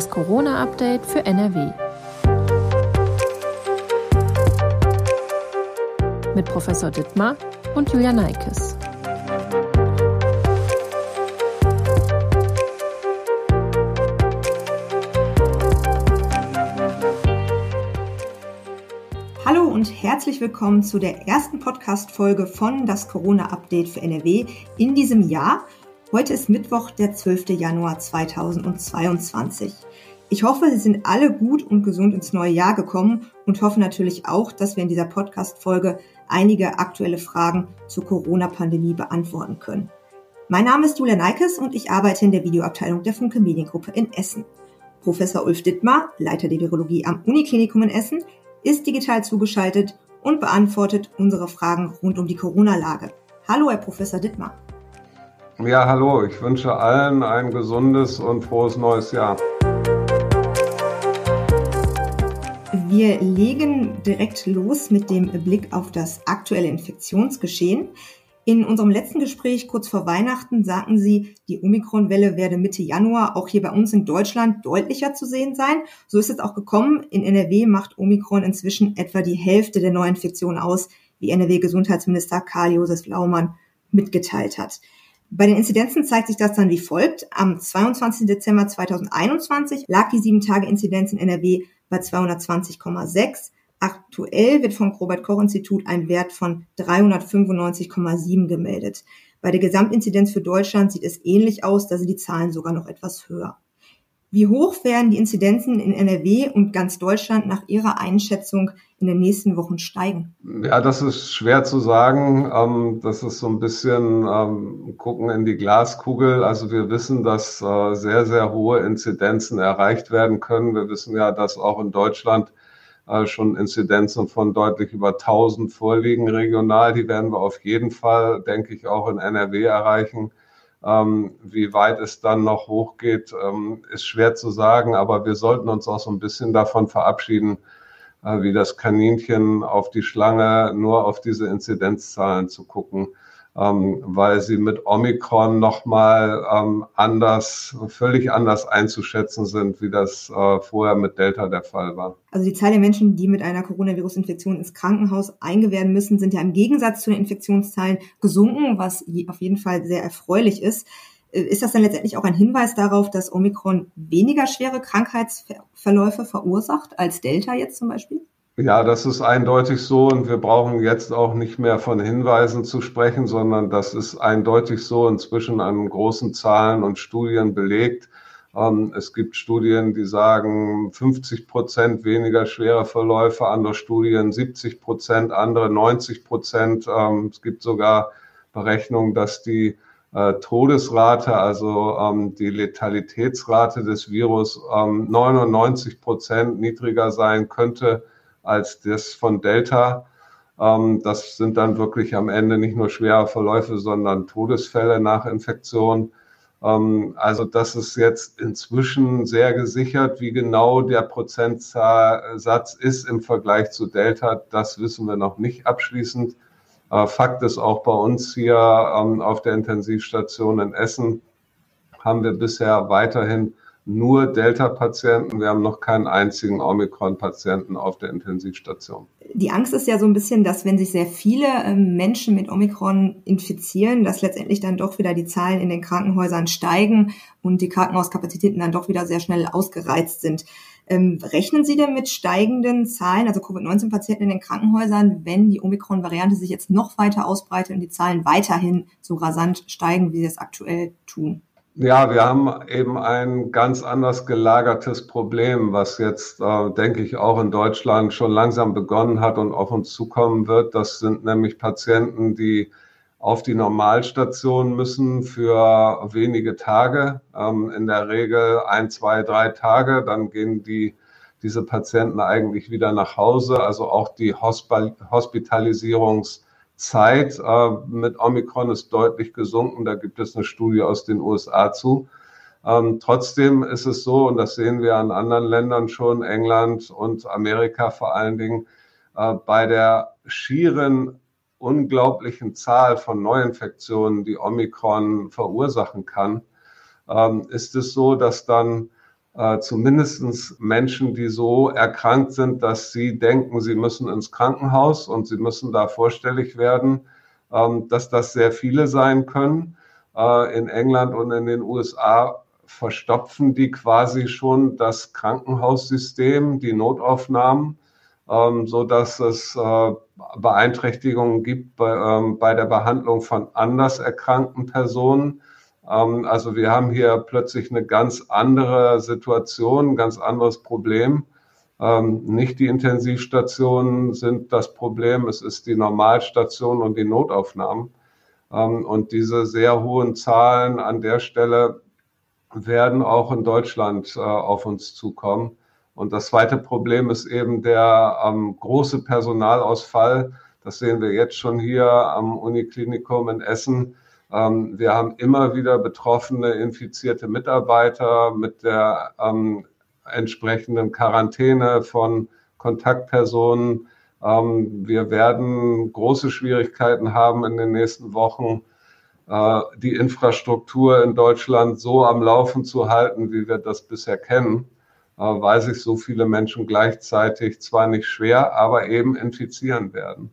Das Corona-Update für NRW. Mit Professor Dittmar und Julia Neikes. Hallo und herzlich willkommen zu der ersten Podcast-Folge von Das Corona-Update für NRW in diesem Jahr. Heute ist Mittwoch, der 12. Januar 2022. Ich hoffe, Sie sind alle gut und gesund ins neue Jahr gekommen und hoffe natürlich auch, dass wir in dieser Podcast-Folge einige aktuelle Fragen zur Corona-Pandemie beantworten können. Mein Name ist Julia Neikes und ich arbeite in der Videoabteilung der Funke Mediengruppe in Essen. Professor Ulf Dittmar, Leiter der Virologie am Uniklinikum in Essen, ist digital zugeschaltet und beantwortet unsere Fragen rund um die Corona-Lage. Hallo, Herr Professor Dittmar. Ja, hallo, ich wünsche allen ein gesundes und frohes neues Jahr. Wir legen direkt los mit dem Blick auf das aktuelle Infektionsgeschehen. In unserem letzten Gespräch kurz vor Weihnachten sagten Sie, die Omikron-Welle werde Mitte Januar auch hier bei uns in Deutschland deutlicher zu sehen sein. So ist es auch gekommen. In NRW macht Omikron inzwischen etwa die Hälfte der Neuinfektionen aus, wie NRW-Gesundheitsminister Karl-Josef Laumann mitgeteilt hat. Bei den Inzidenzen zeigt sich das dann wie folgt. Am 22. Dezember 2021 lag die 7-Tage-Inzidenz in NRW bei 220,6. Aktuell wird vom Robert-Koch-Institut ein Wert von 395,7 gemeldet. Bei der Gesamtinzidenz für Deutschland sieht es ähnlich aus, da sind die Zahlen sogar noch etwas höher. Wie hoch werden die Inzidenzen in NRW und ganz Deutschland nach Ihrer Einschätzung in den nächsten Wochen steigen? Ja, das ist schwer zu sagen. Ähm, das ist so ein bisschen ähm, gucken in die Glaskugel. Also wir wissen, dass äh, sehr, sehr hohe Inzidenzen erreicht werden können. Wir wissen ja, dass auch in Deutschland äh, schon Inzidenzen von deutlich über 1000 vorliegen regional. Die werden wir auf jeden Fall, denke ich, auch in NRW erreichen. Ähm, wie weit es dann noch hochgeht, ähm, ist schwer zu sagen, aber wir sollten uns auch so ein bisschen davon verabschieden, äh, wie das Kaninchen auf die Schlange, nur auf diese Inzidenzzahlen zu gucken ähm, weil sie mit Omikron nochmal ähm, anders, völlig anders einzuschätzen sind, wie das äh, vorher mit Delta der Fall war. Also die Zahl der Menschen, die mit einer Coronavirus-Infektion ins Krankenhaus eingewerden müssen, sind ja im Gegensatz zu den Infektionszahlen gesunken, was auf jeden Fall sehr erfreulich ist. Äh, ist das dann letztendlich auch ein Hinweis darauf, dass Omikron weniger schwere Krankheitsverläufe verursacht als Delta jetzt zum Beispiel? Ja, das ist eindeutig so und wir brauchen jetzt auch nicht mehr von Hinweisen zu sprechen, sondern das ist eindeutig so inzwischen an großen Zahlen und Studien belegt. Ähm, es gibt Studien, die sagen 50 Prozent weniger schwere Verläufe, andere Studien 70 Prozent, andere 90 Prozent. Ähm, es gibt sogar Berechnungen, dass die äh, Todesrate, also ähm, die Letalitätsrate des Virus 99 Prozent niedriger sein könnte als das von Delta. Ähm, das sind dann wirklich am Ende nicht nur schwere Verläufe, sondern Todesfälle nach Infektion. Ähm, also das ist jetzt inzwischen sehr gesichert. Wie genau der Prozentsatz ist im Vergleich zu Delta, das wissen wir noch nicht abschließend. Äh, Fakt ist auch bei uns hier ähm, auf der Intensivstation in Essen haben wir bisher weiterhin nur Delta-Patienten. Wir haben noch keinen einzigen Omikron-Patienten auf der Intensivstation. Die Angst ist ja so ein bisschen, dass wenn sich sehr viele ähm, Menschen mit Omikron infizieren, dass letztendlich dann doch wieder die Zahlen in den Krankenhäusern steigen und die Krankenhauskapazitäten dann doch wieder sehr schnell ausgereizt sind. Ähm, rechnen Sie denn mit steigenden Zahlen, also Covid-19-Patienten in den Krankenhäusern, wenn die Omikron-Variante sich jetzt noch weiter ausbreitet und die Zahlen weiterhin so rasant steigen, wie sie es aktuell tun? Ja, wir haben eben ein ganz anders gelagertes Problem, was jetzt, äh, denke ich, auch in Deutschland schon langsam begonnen hat und auf uns zukommen wird. Das sind nämlich Patienten, die auf die Normalstation müssen für wenige Tage, ähm, in der Regel ein, zwei, drei Tage. Dann gehen die, diese Patienten eigentlich wieder nach Hause. Also auch die Hospitalisierungs- Zeit äh, mit Omikron ist deutlich gesunken. Da gibt es eine Studie aus den USA zu. Ähm, trotzdem ist es so, und das sehen wir an anderen Ländern schon, England und Amerika vor allen Dingen, äh, bei der schieren unglaublichen Zahl von Neuinfektionen, die Omikron verursachen kann, ähm, ist es so, dass dann äh, zumindest Menschen, die so erkrankt sind, dass sie denken, sie müssen ins Krankenhaus und sie müssen da vorstellig werden, ähm, dass das sehr viele sein können. Äh, in England und in den USA verstopfen die quasi schon das Krankenhaussystem, die Notaufnahmen, ähm, so dass es äh, Beeinträchtigungen gibt bei, ähm, bei der Behandlung von anders erkrankten Personen. Ähm, also wir haben hier plötzlich eine ganz andere Situation, ein ganz anderes Problem. Ähm, nicht die Intensivstationen sind das Problem, es ist die Normalstation und die Notaufnahmen. Ähm, und diese sehr hohen Zahlen an der Stelle werden auch in Deutschland äh, auf uns zukommen. Und das zweite Problem ist eben der große Personalausfall. Das sehen wir jetzt schon hier am Uniklinikum in Essen. Ähm, wir haben immer wieder betroffene, infizierte Mitarbeiter mit der ähm, entsprechenden Quarantäne von Kontaktpersonen. Ähm, wir werden große Schwierigkeiten haben in den nächsten Wochen, äh, die Infrastruktur in Deutschland so am Laufen zu halten, wie wir das bisher kennen, äh, weil sich so viele Menschen gleichzeitig zwar nicht schwer, aber eben infizieren werden.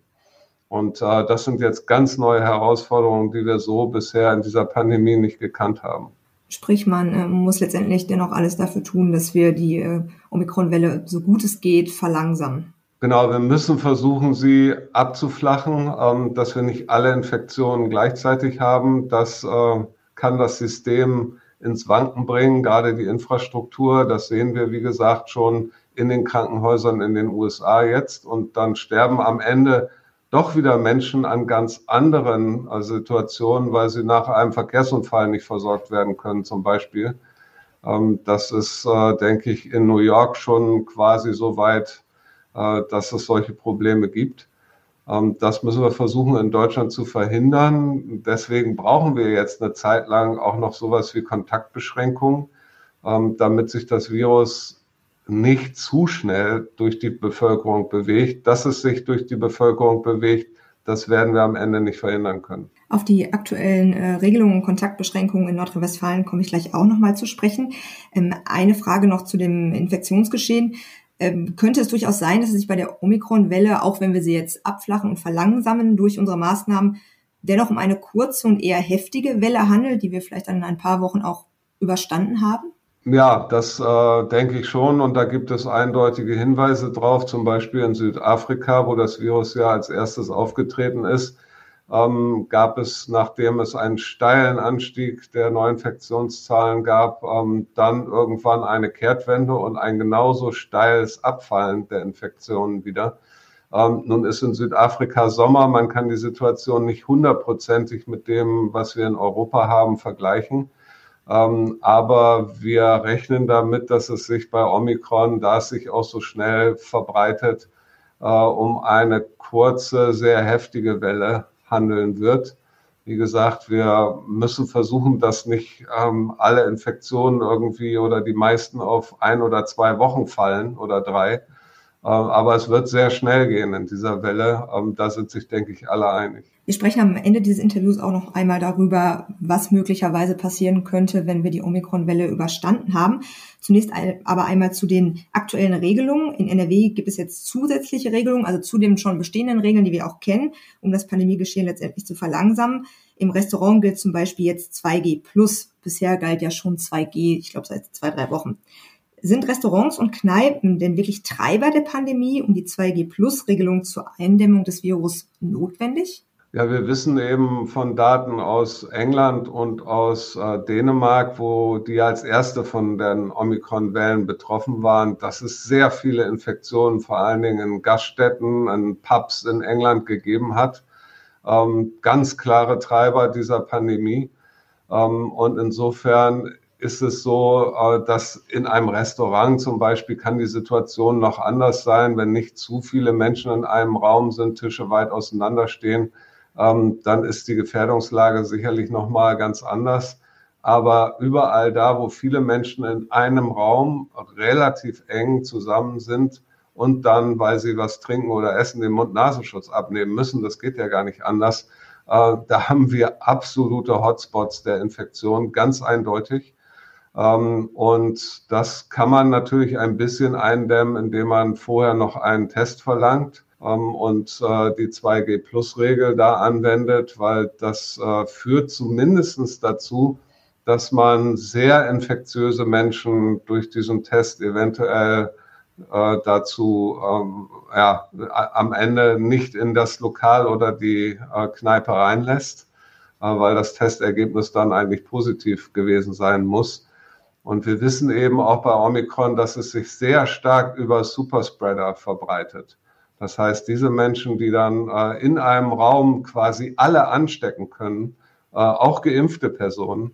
Und äh, das sind jetzt ganz neue Herausforderungen, die wir so bisher in dieser Pandemie nicht gekannt haben. Sprich, man äh, muss letztendlich dennoch alles dafür tun, dass wir die äh, Omikron-Welle so gut es geht verlangsamen. Genau, wir müssen versuchen, sie abzuflachen, ähm, dass wir nicht alle Infektionen gleichzeitig haben. Das äh, kann das System ins Wanken bringen, gerade die Infrastruktur. Das sehen wir, wie gesagt, schon in den Krankenhäusern in den USA jetzt. Und dann sterben am Ende doch wieder Menschen an ganz anderen äh, Situationen, weil sie nach einem Verkehrsunfall nicht versorgt werden können, zum Beispiel. Ähm, das ist, äh, denke ich, in New York schon quasi so weit, äh, dass es solche Probleme gibt. Ähm, das müssen wir versuchen in Deutschland zu verhindern. Deswegen brauchen wir jetzt eine Zeit lang auch noch sowas wie Kontaktbeschränkungen, ähm, damit sich das Virus nicht zu schnell durch die Bevölkerung bewegt. Dass es sich durch die Bevölkerung bewegt, das werden wir am Ende nicht verhindern können. Auf die aktuellen äh, Regelungen und Kontaktbeschränkungen in Nordrhein-Westfalen komme ich gleich auch nochmal zu sprechen. Ähm, eine Frage noch zu dem Infektionsgeschehen. Ähm, könnte es durchaus sein, dass es sich bei der Omikron-Welle, auch wenn wir sie jetzt abflachen und verlangsamen durch unsere Maßnahmen, dennoch um eine kurze und eher heftige Welle handelt, die wir vielleicht dann in ein paar Wochen auch überstanden haben? Ja, das äh, denke ich schon. Und da gibt es eindeutige Hinweise drauf, zum Beispiel in Südafrika, wo das Virus ja als erstes aufgetreten ist, ähm, gab es, nachdem es einen steilen Anstieg der Neuinfektionszahlen gab, ähm, dann irgendwann eine Kehrtwende und ein genauso steiles Abfallen der Infektionen wieder. Ähm, nun ist in Südafrika Sommer, man kann die Situation nicht hundertprozentig mit dem, was wir in Europa haben, vergleichen. Ähm, aber wir rechnen damit, dass es sich bei Omikron, da es sich auch so schnell verbreitet, äh, um eine kurze, sehr heftige Welle handeln wird. Wie gesagt, wir müssen versuchen, dass nicht ähm, alle Infektionen irgendwie oder die meisten auf ein oder zwei Wochen fallen oder drei. Äh, aber es wird sehr schnell gehen in dieser Welle. Ähm, da sind sich, denke ich, alle einig. Wir sprechen am Ende dieses Interviews auch noch einmal darüber, was möglicherweise passieren könnte, wenn wir die Omikron-Welle überstanden haben. Zunächst aber einmal zu den aktuellen Regelungen. In NRW gibt es jetzt zusätzliche Regelungen, also zu den schon bestehenden Regeln, die wir auch kennen, um das Pandemiegeschehen letztendlich zu verlangsamen. Im Restaurant gilt zum Beispiel jetzt 2G plus. Bisher galt ja schon 2G, ich glaube seit zwei, drei Wochen. Sind Restaurants und Kneipen denn wirklich Treiber der Pandemie und die 2G-Plus-Regelung zur Eindämmung des Virus notwendig? Ja, wir wissen eben von Daten aus England und aus äh, Dänemark, wo die als erste von den Omikron-Wellen betroffen waren, dass es sehr viele Infektionen, vor allen Dingen in Gaststätten, in Pubs in England gegeben hat. Ähm, ganz klare Treiber dieser Pandemie. Ähm, und insofern ist es so, äh, dass in einem Restaurant zum Beispiel kann die Situation noch anders sein, wenn nicht zu viele Menschen in einem Raum sind, Tische weit auseinander stehen ähm, dann ist die Gefährdungslage sicherlich nochmal ganz anders. Aber überall da, wo viele Menschen in einem Raum relativ eng zusammen sind und dann, weil sie was trinken oder essen, den Mund-Nasenschutz abnehmen müssen, das geht ja gar nicht anders, äh, da haben wir absolute Hotspots der Infektion, ganz eindeutig. Ähm, und das kann man natürlich ein bisschen eindämmen, indem man vorher noch einen Test verlangt ähm, und äh, die 2G-Plus-Regel da anwendet, weil das äh, führt zumindest dazu, dass man sehr infektiöse Menschen durch diesen Test eventuell äh, dazu ähm, ja, am Ende nicht in das Lokal oder die Kneipe reinlässt, weil das Testergebnis dann eigentlich positiv gewesen sein muss. Und wir wissen eben auch bei Omikron, dass es sich sehr stark über Superspreader verbreitet. Das heißt, diese Menschen, die dann äh, in einem Raum quasi alle anstecken können, äh, auch geimpfte Personen,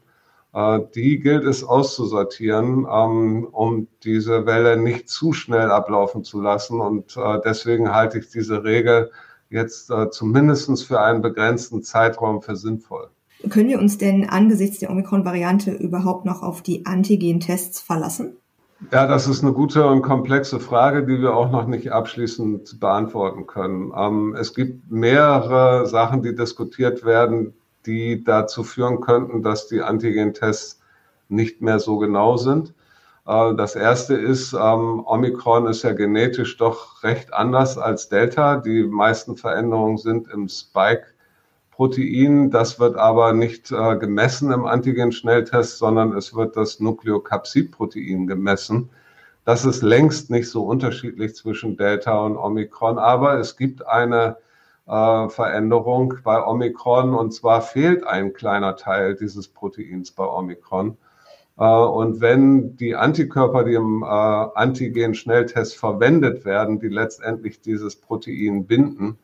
äh, die gilt es auszusortieren, ähm, um diese Welle nicht zu schnell ablaufen zu lassen. Und äh, deswegen halte ich diese Regel jetzt äh, zumindest für einen begrenzten Zeitraum für sinnvoll. Können wir uns denn angesichts der Omikron-Variante überhaupt noch auf die Antigen-Tests verlassen? Ja, das ist eine gute und komplexe Frage, die wir auch noch nicht abschließend beantworten können. Ähm, es gibt mehrere Sachen, die diskutiert werden, die dazu führen könnten, dass die Antigen-Tests nicht mehr so genau sind. Äh, das erste ist, ähm, Omikron ist ja genetisch doch recht anders als Delta. Die meisten Veränderungen sind im Spike Protein. Das wird aber nicht äh, gemessen im Antigen-Schnelltest, sondern es wird das Nukleokapsid-Protein gemessen. Das ist längst nicht so unterschiedlich zwischen Delta und Omikron, aber es gibt eine äh, Veränderung bei Omikron und zwar fehlt ein kleiner Teil dieses Proteins bei Omikron. Äh, und wenn die Antikörper, die im äh, Antigen-Schnelltest verwendet werden, die letztendlich dieses Protein binden,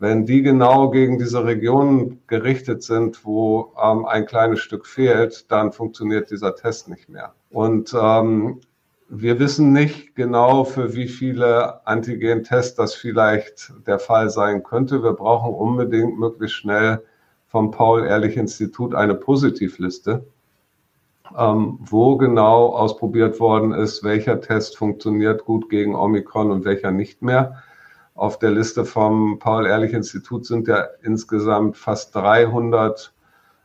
wenn die genau gegen diese Regionen gerichtet sind, wo ähm, ein kleines Stück fehlt, dann funktioniert dieser Test nicht mehr. Und ähm, wir wissen nicht genau, für wie viele Antigen-Tests das vielleicht der Fall sein könnte. Wir brauchen unbedingt möglichst schnell vom Paul-Ehrlich-Institut eine Positivliste, ähm, wo genau ausprobiert worden ist, welcher Test funktioniert gut gegen Omikron und welcher nicht mehr. Auf der Liste vom Paul-Ehrlich-Institut sind ja insgesamt fast 300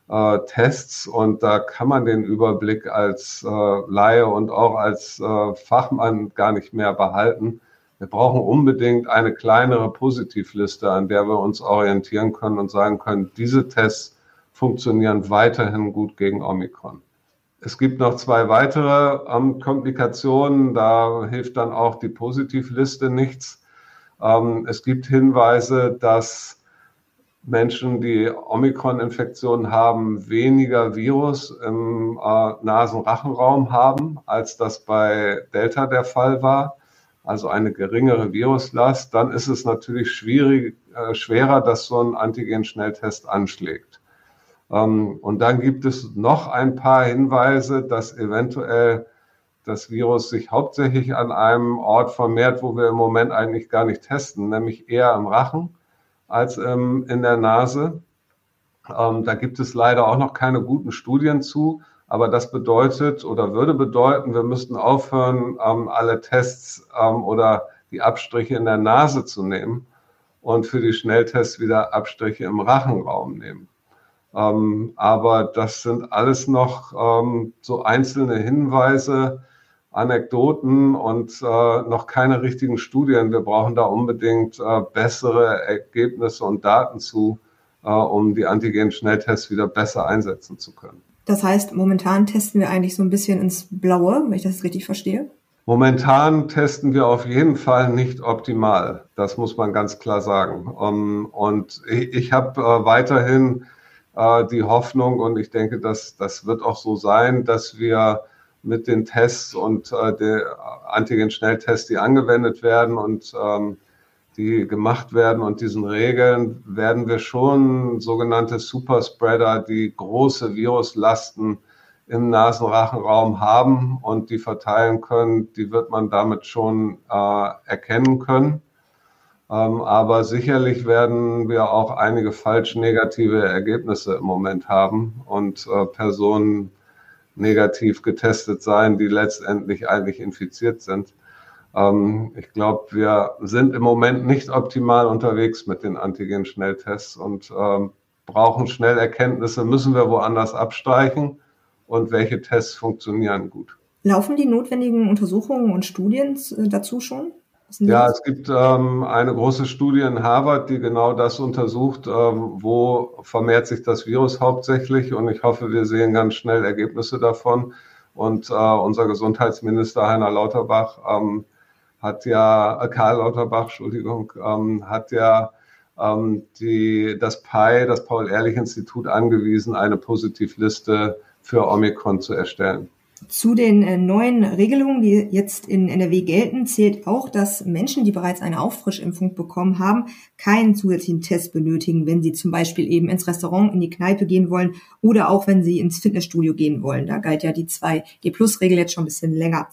äh, Tests und da kann man den Überblick als äh, Laie und auch als äh, Fachmann gar nicht mehr behalten. Wir brauchen unbedingt eine kleinere Positivliste, an der wir uns orientieren können und sagen können, diese Tests funktionieren weiterhin gut gegen Omikron. Es gibt noch zwei weitere ähm, Komplikationen, da hilft dann auch die Positivliste nichts. Ähm, es gibt Hinweise, dass Menschen, die Omikron-Infektionen haben, weniger Virus im äh, Nasenrachenraum haben, als das bei Delta der Fall war, also eine geringere Viruslast, dann ist es natürlich schwierig, äh, schwerer, dass so ein Antigen-Schnelltest anschlägt. Ähm, und dann gibt es noch ein paar Hinweise, dass eventuell das Virus sich hauptsächlich an einem Ort vermehrt, wo wir im Moment eigentlich gar nicht testen, nämlich eher im Rachen als ähm, in der Nase. Ähm, da gibt es leider auch noch keine guten Studien zu, aber das bedeutet oder würde bedeuten, wir müssten aufhören, ähm, alle Tests ähm, oder die Abstriche in der Nase zu nehmen und für die Schnelltests wieder Abstriche im Rachenraum nehmen. Ähm, aber das sind alles noch ähm, so einzelne Hinweise, Anekdoten und äh, noch keine richtigen Studien. Wir brauchen da unbedingt äh, bessere Ergebnisse und Daten zu, äh, um die Antigen-Schnelltests wieder besser einsetzen zu können. Das heißt, momentan testen wir eigentlich so ein bisschen ins Blaue, wenn ich das richtig verstehe. Momentan testen wir auf jeden Fall nicht optimal. Das muss man ganz klar sagen. Um, und ich, ich habe äh, weiterhin äh, die Hoffnung und ich denke, dass das wird auch so sein, dass wir mit den Tests und äh, der Antigen-Schnelltests, die angewendet werden und ähm, die gemacht werden und diesen Regeln werden wir schon sogenannte Superspreader, die große Viruslasten im Nasenrachenraum haben und die verteilen können, die wird man damit schon äh, erkennen können. Ähm, aber sicherlich werden wir auch einige falsch negative Ergebnisse im Moment haben und äh, Personen negativ getestet sein, die letztendlich eigentlich infiziert sind. Ähm, ich glaube, wir sind im Moment nicht optimal unterwegs mit den Antigen-Schnelltests und ähm, brauchen schnell Erkenntnisse, müssen wir woanders abstreichen und welche Tests funktionieren gut. Laufen die notwendigen Untersuchungen und Studien äh, dazu schon? Ja, es gibt ähm, eine große Studie in Harvard, die genau das untersucht, ähm, wo vermehrt sich das Virus hauptsächlich. Und ich hoffe, wir sehen ganz schnell Ergebnisse davon. Und äh, unser Gesundheitsminister Heiner Lauterbach ähm, hat ja, äh, Karl Lauterbach, Entschuldigung, ähm, hat ja ähm, die, das PI, das Paul-Ehrlich-Institut, angewiesen, eine Positivliste für Omikron zu erstellen. Zu den äh, neuen Regelungen, die jetzt in NRW gelten, zählt auch, dass Menschen, die bereits eine Auffrischimpfung bekommen haben, keinen zusätzlichen Test benötigen, wenn sie zum Beispiel eben ins Restaurant, in die Kneipe gehen wollen oder auch wenn sie ins Fitnessstudio gehen wollen. Da galt ja die 2G-Plus-Regel jetzt schon ein bisschen länger.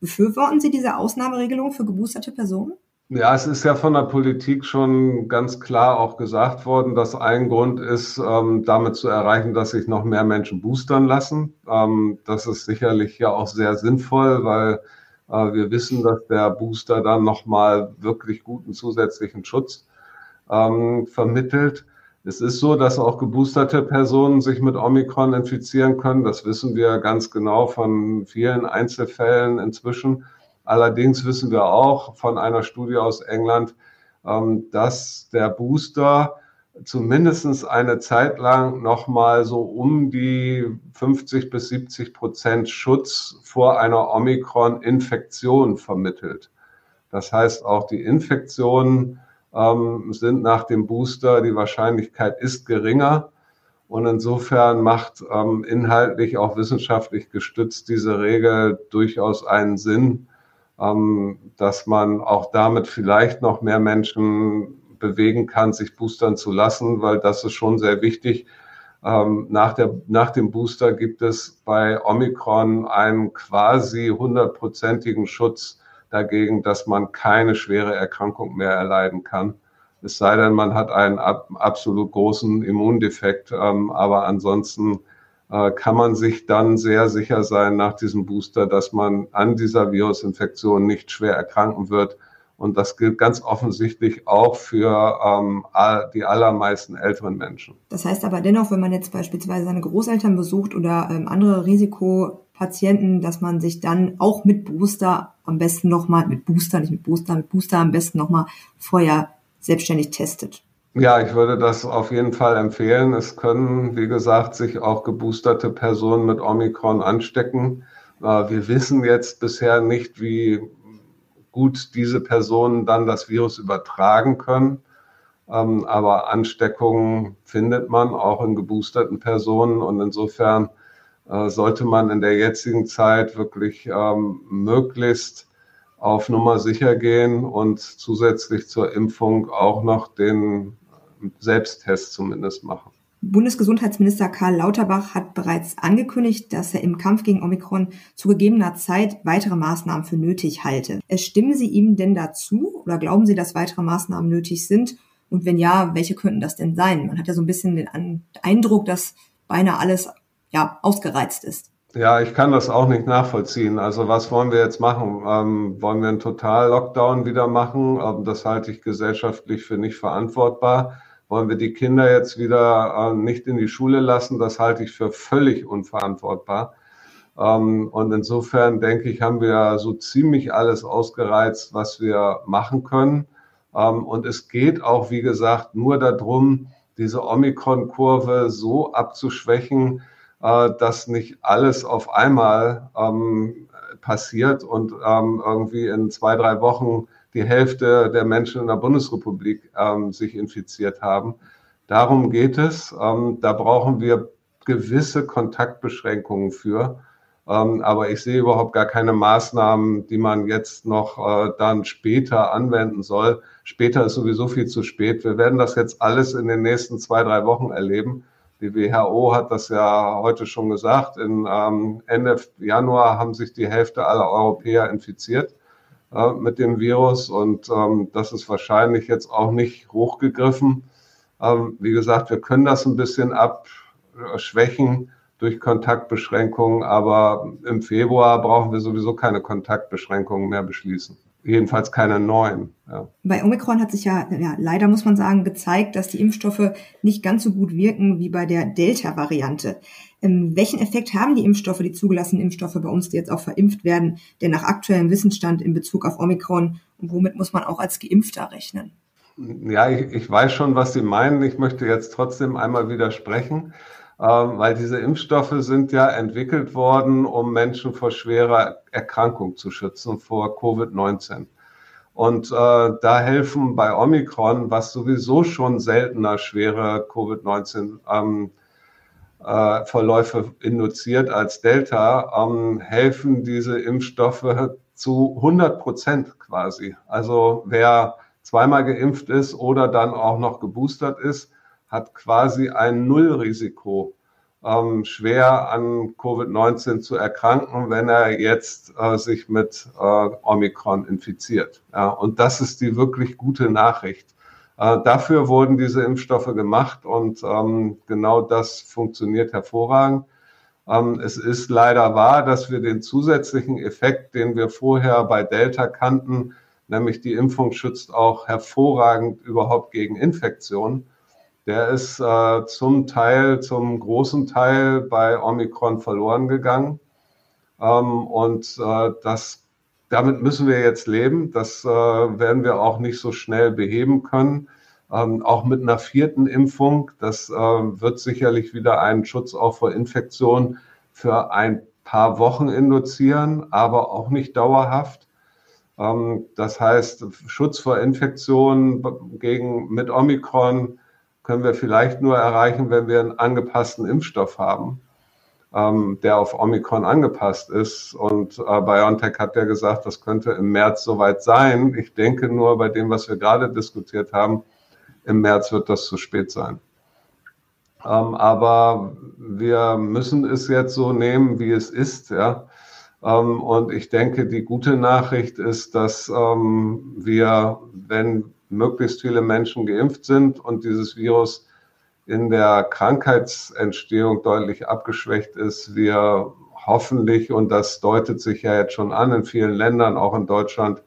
Befürworten Sie diese Ausnahmeregelung für geboosterte Personen? Ja, es ist ja von der Politik schon ganz klar auch gesagt worden, dass ein Grund ist, ähm, damit zu erreichen, dass sich noch mehr Menschen boostern lassen. Ähm, das ist sicherlich ja auch sehr sinnvoll, weil äh, wir wissen, dass der Booster dann nochmal wirklich guten zusätzlichen Schutz ähm, vermittelt. Es ist so, dass auch geboosterte Personen sich mit Omikron infizieren können. Das wissen wir ganz genau von vielen Einzelfällen inzwischen. Allerdings wissen wir auch von einer Studie aus England, ähm, dass der Booster zumindest eine Zeit lang nochmal so um die 50 bis 70 Prozent Schutz vor einer Omikron-Infektion vermittelt. Das heißt, auch die Infektionen ähm, sind nach dem Booster, die Wahrscheinlichkeit ist geringer. Und insofern macht ähm, inhaltlich auch wissenschaftlich gestützt diese Regel durchaus einen Sinn, dass man auch damit vielleicht noch mehr Menschen bewegen kann, sich boostern zu lassen, weil das ist schon sehr wichtig. Ähm, nach, der, nach dem Booster gibt es bei Omikron einen quasi hundertprozentigen Schutz dagegen, dass man keine schwere Erkrankung mehr erleiden kann. Es sei denn, man hat einen ab, absolut großen Immundefekt, ähm, aber ansonsten kann man sich dann sehr sicher sein nach diesem Booster, dass man an dieser Virusinfektion nicht schwer erkranken wird. Und das gilt ganz offensichtlich auch für ähm, die allermeisten älteren Menschen. Das heißt aber dennoch, wenn man jetzt beispielsweise seine Großeltern besucht oder ähm, andere Risikopatienten, dass man sich dann auch mit Booster am besten nochmal, mit Booster, nicht mit Booster, mit Booster am besten nochmal vorher selbstständig testet. Ja, ich würde das auf jeden Fall empfehlen. Es können, wie gesagt, sich auch geboosterte Personen mit Omikron anstecken. Äh, wir wissen jetzt bisher nicht, wie gut diese Personen dann das Virus übertragen können. Ähm, aber Ansteckungen findet man auch in geboosterten Personen und insofern äh, sollte man in der jetzigen Zeit wirklich ähm, möglichst auf Nummer sicher gehen und zusätzlich zur Impfung auch noch den Selbsttest zumindest machen. Bundesgesundheitsminister Karl Lauterbach hat bereits angekündigt, dass er im Kampf gegen Omikron zu gegebener Zeit weitere Maßnahmen für nötig halte. Stimmen Sie ihm denn dazu oder glauben Sie, dass weitere Maßnahmen nötig sind? Und wenn ja, welche könnten das denn sein? Man hat ja so ein bisschen den Eindruck, dass beinahe alles ja ausgereizt ist. Ja, ich kann das auch nicht nachvollziehen. Also was wollen wir jetzt machen? Ähm, wollen wir einen Total-Lockdown wieder machen? Ähm, das halte ich gesellschaftlich für nicht verantwortbar wollen wir die Kinder jetzt wieder äh, nicht in die Schule lassen. Das halte ich für völlig unverantwortbar. Ähm, und insofern denke ich, haben wir so ziemlich alles ausgereizt, was wir machen können. Ähm, und es geht auch, wie gesagt, nur darum, diese Omikron-Kurve so abzuschwächen, äh, dass nicht alles auf einmal ähm, passiert und irgendwie in zwei, drei Wochen die Hälfte der Menschen in der Bundesrepublik ähm, sich infiziert haben. Darum geht es. Ähm, da brauchen wir gewisse Kontaktbeschränkungen für. Ähm, aber ich sehe überhaupt gar keine Maßnahmen, die man jetzt noch äh, dann später anwenden soll. Später ist sowieso viel zu spät. Wir werden das jetzt alles in den nächsten zwei, drei Wochen erleben. Die WHO hat das ja heute schon gesagt. In ähm, Ende Januar haben sich die Hälfte aller Europäer infiziert mit dem Virus und ähm, das ist wahrscheinlich jetzt auch nicht hochgegriffen. Ähm, wie gesagt, wir können das ein bisschen abschwächen durch Kontaktbeschränkungen, aber im Februar brauchen wir sowieso keine Kontaktbeschränkungen mehr beschließen. Jedenfalls keine neuen. Ja. Bei Omikron hat sich ja, ja leider muss man sagen gezeigt, dass die Impfstoffe nicht ganz so gut wirken wie bei der Delta-Variante. Ähm, welchen Effekt haben die Impfstoffe, die zugelassenen Impfstoffe bei uns, die jetzt auch verimpft werden, denn nach aktuellem Wissensstand in Bezug auf Omikron und womit muss man auch als Geimpfter rechnen? Ja, ich, ich weiß schon, was Sie meinen. Ich möchte jetzt trotzdem einmal widersprechen, ähm, weil diese Impfstoffe sind ja entwickelt worden, um Menschen vor schwerer Erkrankung zu schützen, vor Covid-19. Und äh, da helfen bei Omikron, was sowieso schon seltener schwere Covid-19 ähm, äh, Verläufe induziert als Delta, ähm, helfen diese Impfstoffe zu 100 Prozent quasi. Also wer zweimal geimpft ist oder dann auch noch geboostert ist, hat quasi ein Nullrisiko, ähm, schwer an Covid-19 zu erkranken, wenn er jetzt äh, sich mit äh, Omikron infiziert. Ja, und das ist die wirklich gute Nachricht. Äh, dafür wurden diese Impfstoffe gemacht und ähm, genau das funktioniert hervorragend. Ähm, es ist leider wahr, dass wir den zusätzlichen Effekt, den wir vorher bei Delta kannten, nämlich die Impfung schützt auch hervorragend überhaupt gegen Infektionen. Der ist äh, zum Teil, zum großen Teil bei Omikron verloren gegangen. Ähm, und äh, das, damit müssen wir jetzt leben. Das äh, werden wir auch nicht so schnell beheben können. Ähm, auch mit einer vierten Impfung. Das äh, wird sicherlich wieder einen Schutz auch vor Infektionen für ein paar Wochen induzieren, aber auch nicht dauerhaft. Ähm, das heißt, Schutz vor Infektionen gegen, mit Omikron können wir vielleicht nur erreichen, wenn wir einen angepassten Impfstoff haben, ähm, der auf Omikron angepasst ist. Und äh, BioNTech hat ja gesagt, das könnte im März soweit sein. Ich denke nur bei dem, was wir gerade diskutiert haben, im März wird das zu spät sein. Ähm, aber wir müssen es jetzt so nehmen, wie es ist, ja. Ähm, und ich denke, die gute Nachricht ist, dass ähm, wir, wenn möglichst viele Menschen geimpft sind und dieses Virus in der Krankheitsentstehung deutlich abgeschwächt ist, wir hoffentlich, und das deutet sich ja jetzt schon an in vielen Ländern, auch in Deutschland,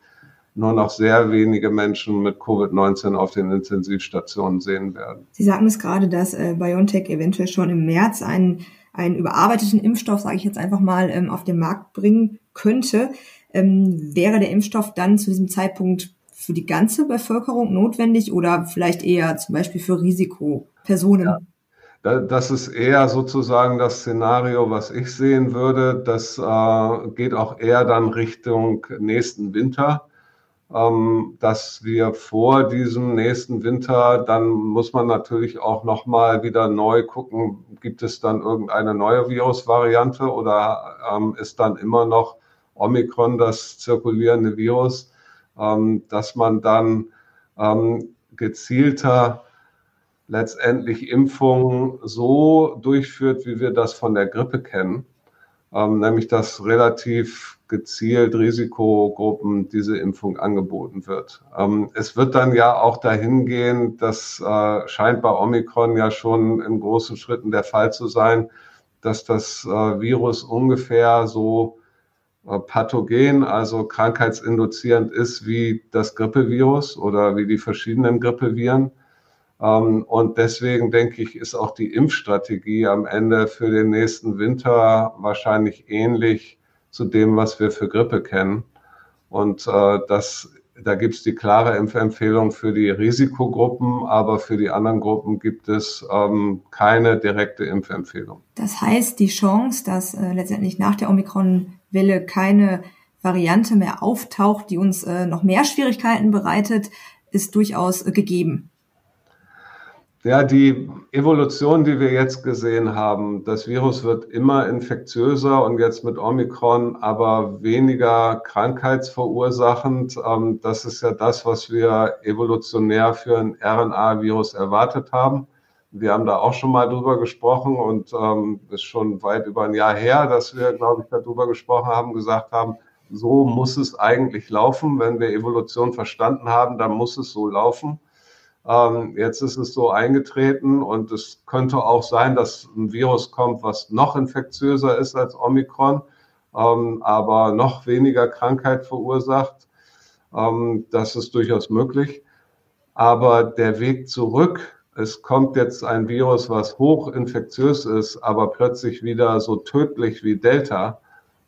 nur noch sehr wenige Menschen mit Covid-19 auf den Intensivstationen sehen werden. Sie sagten es gerade, dass äh, BioNTech eventuell schon im März einen einen überarbeiteten Impfstoff, sage ich jetzt einfach mal, ähm, auf den Markt bringen könnte, ähm, wäre der Impfstoff dann zu diesem Zeitpunkt für die ganze Bevölkerung notwendig oder vielleicht eher zum Beispiel für Risikopersonen? Ja. Das ist eher sozusagen das Szenario, was ich sehen würde. Das äh, geht auch eher dann Richtung nächsten Winter ähm, dass wir vor diesem nächsten Winter, dann muss man natürlich auch nochmal wieder neu gucken, gibt es dann irgendeine neue Virusvariante oder ähm, ist dann immer noch Omikron das zirkulierende Virus, dass man dann ähm, gezielter letztendlich Impfungen so durchführt, wie wir das von der Grippe kennen, ähm, nämlich dass relativ gezielt Risikogruppen diese Impfung angeboten wird. Ähm, es wird dann ja auch dahin gehen, das äh, scheint bei Omikron ja schon in großen Schritten der Fall zu sein, dass das äh, Virus ungefähr so pathogen, also krankheitsinduzierend ist wie das Grippevirus oder wie die verschiedenen Grippeviren. Ähm, und deswegen denke ich, ist auch die Impfstrategie am Ende für den nächsten Winter wahrscheinlich ähnlich zu dem, was wir für Grippe kennen. Und äh, das, da gibt es die klare Impfempfehlung für die Risikogruppen, aber für die anderen Gruppen gibt es ähm, keine direkte Impfempfehlung. Das heißt, die Chance, dass äh, letztendlich nach der Omikron-Welle keine Variante mehr auftaucht, die uns äh, noch mehr Schwierigkeiten bereitet, ist durchaus äh, gegeben. Ja, die Evolution, die wir jetzt gesehen haben, das Virus wird immer infektiöser und jetzt mit Omikron aber weniger krankheitsverursachend. Ähm, das ist ja das, was wir evolutionär für ein RNA-Virus erwartet haben. Wir haben da auch schon mal drüber gesprochen und ähm, ist schon weit über ein Jahr her, dass wir, glaube ich, darüber gesprochen haben, gesagt haben, so muss es eigentlich laufen. Wenn wir Evolution verstanden haben, dann muss es so laufen. Ähm, jetzt ist es so eingetreten und es könnte auch sein, dass ein Virus kommt, was noch infektiöser ist als Omikron, ähm, aber noch weniger Krankheit verursacht. Ähm, das ist durchaus möglich. Aber der Weg zurück es kommt jetzt ein Virus, was hochinfektiös ist, aber plötzlich wieder so tödlich wie Delta,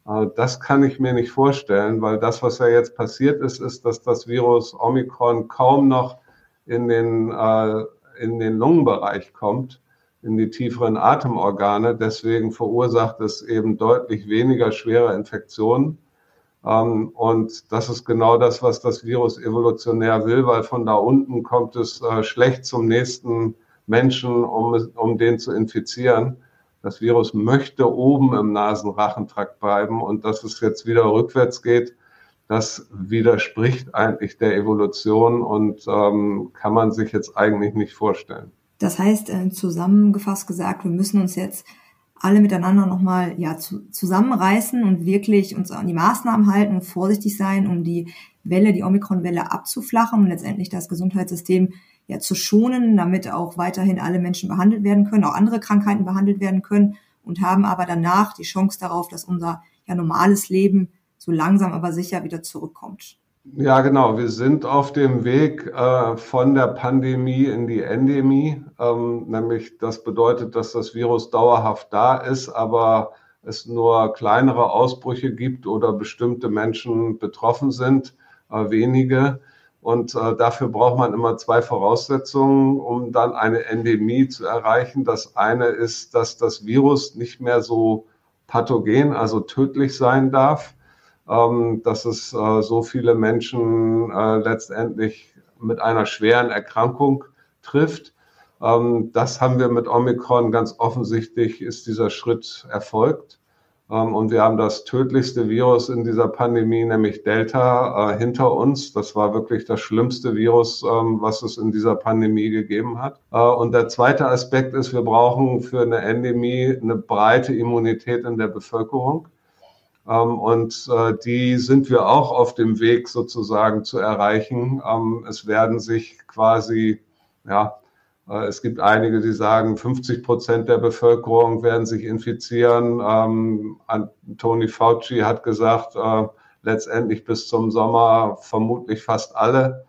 äh, das kann ich mir nicht vorstellen, weil das, was ja jetzt passiert ist, ist, dass das Virus Omikron kaum noch in den, äh, in den Lungenbereich kommt, in die tieferen Atemorgane. Deswegen verursacht es eben deutlich weniger schwere Infektionen. Ähm, und das ist genau das, was das Virus evolutionär will, weil von da unten kommt es äh, schlecht zum nächsten Menschen, um, um den zu infizieren. Das Virus möchte oben im Nasenrachentrakt bleiben und dass es jetzt wieder rückwärts geht, das widerspricht eigentlich der Evolution und ähm, kann man sich jetzt eigentlich nicht vorstellen. Das heißt, äh, zusammengefasst gesagt, wir müssen uns jetzt alle miteinander nochmal ja, zu, zusammenreißen und wirklich uns an die Maßnahmen halten und vorsichtig sein, um die Welle, die Omikron-Welle abzuflachen und letztendlich das Gesundheitssystem ja zu schonen, damit auch weiterhin alle Menschen behandelt werden können, auch andere Krankheiten behandelt werden können und haben aber danach die Chance darauf, dass unser ja normales Leben so langsam aber sicher wieder zurückkommt. Ja, genau. Wir sind auf dem Weg äh, von der Pandemie in die Endemie. Ähm, nämlich das bedeutet, dass das Virus dauerhaft da ist, aber es nur kleinere Ausbrüche gibt oder bestimmte Menschen betroffen sind, äh, wenige. Und äh, dafür braucht man immer zwei Voraussetzungen, um dann eine Endemie zu erreichen. Das eine ist, dass das Virus nicht mehr so pathogen, also tödlich sein darf ähm, dass es äh, so viele Menschen äh, letztendlich mit einer schweren Erkrankung trifft. Ähm, das haben wir mit Omikron ganz offensichtlich, ist dieser Schritt erfolgt. Ähm, und wir haben das tödlichste Virus in dieser Pandemie, nämlich Delta, äh, hinter uns. Das war wirklich das schlimmste Virus, ähm, was es in dieser Pandemie gegeben hat. Äh, und der zweite Aspekt ist, wir brauchen für eine Endemie eine breite Immunität in der Bevölkerung. Ähm, und äh, die sind wir auch auf dem Weg sozusagen zu erreichen. Ähm, es werden sich quasi, ja, äh, es gibt einige, die sagen, 50 Prozent der Bevölkerung werden sich infizieren. Ähm, Tony Fauci hat gesagt, äh, letztendlich bis zum Sommer vermutlich fast alle.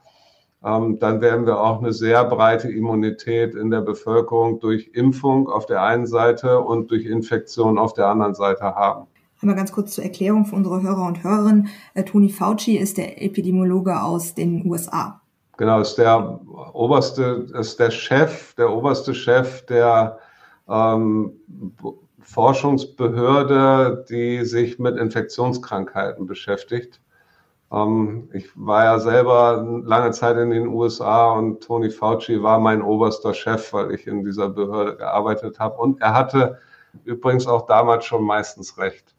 Dann werden wir auch eine sehr breite Immunität in der Bevölkerung durch Impfung auf der einen Seite und durch Infektion auf der anderen Seite haben. Einmal ganz kurz zur Erklärung für unsere Hörer und Hörerinnen. Äh, Tony Fauci ist der Epidemiologe aus den USA. Genau, ist der oberste, ist der Chef, der oberste Chef der ähm, Forschungsbehörde, die sich mit Infektionskrankheiten beschäftigt. Ähm, ich war ja selber lange Zeit in den USA und Tony Fauci war mein oberster Chef, weil ich in dieser Behörde gearbeitet habe. Und er hatte übrigens auch damals schon meistens recht.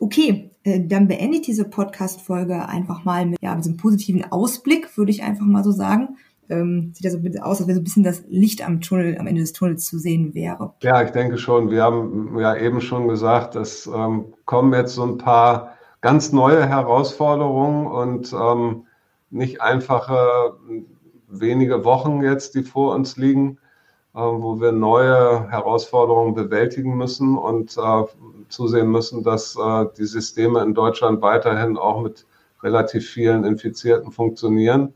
Okay, äh, dann beende ich diese Podcast-Folge einfach mal mit ja, diesem positiven Ausblick, würde ich einfach mal so sagen. Ähm, sieht ja so aus, als wäre so ein bisschen das Licht am Tunnel, am Ende des Tunnels zu sehen wäre. Ja, ich denke schon. Wir haben ja eben schon gesagt, es ähm, kommen jetzt so ein paar ganz neue Herausforderungen und ähm, nicht einfache wenige Wochen jetzt, die vor uns liegen, äh, wo wir neue Herausforderungen bewältigen müssen und äh, zusehen müssen, dass äh, die Systeme in Deutschland weiterhin auch mit relativ vielen Infizierten funktionieren.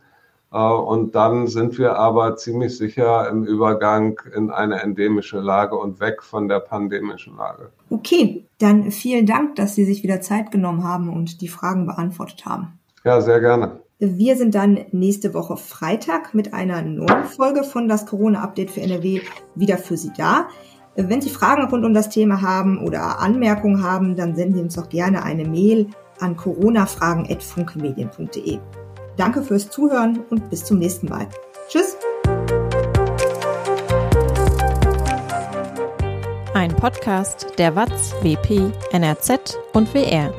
Äh, und dann sind wir aber ziemlich sicher im Übergang in eine endemische Lage und weg von der pandemischen Lage. Okay, dann vielen Dank, dass Sie sich wieder Zeit genommen haben und die Fragen beantwortet haben. Ja, sehr gerne. Wir sind dann nächste Woche Freitag mit einer neuen Folge von das Corona-Update für NRW wieder für Sie da. Wenn Sie Fragen rund um das Thema haben oder Anmerkungen haben, dann senden Sie uns doch gerne eine Mail an coronafragen.funkmedien.de. Danke fürs Zuhören und bis zum nächsten Mal. Tschüss! Ein Podcast der WAZ, WP, NRZ und WR.